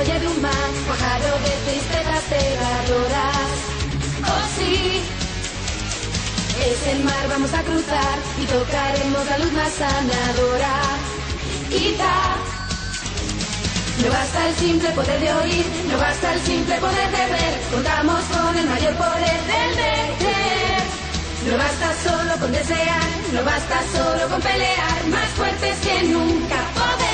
un mar, pájaro de tristezas pegadoras. Oh sí, es el mar, vamos a cruzar y tocaremos la luz más sanadora. Quizá no basta el simple poder de oír, no basta el simple poder de ver, contamos con el mayor poder del de creer. No basta solo con desear, no basta solo con pelear, más fuertes que nunca podemos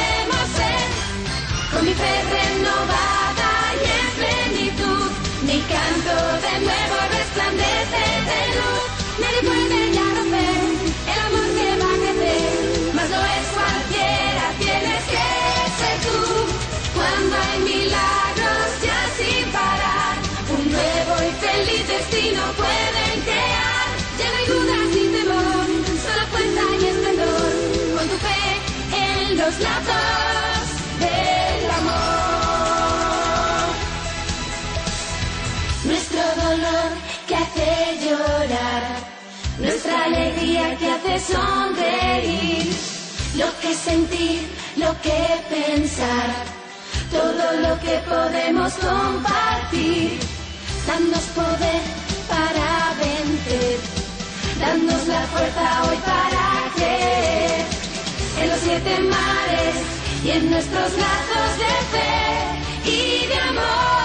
lazos del amor. Nuestro dolor que hace llorar, nuestra alegría que hace sonreír, lo que sentir, lo que pensar, todo lo que podemos compartir, danos poder para vencer, danos la fuerza y en nuestros lazos de fe y de amor.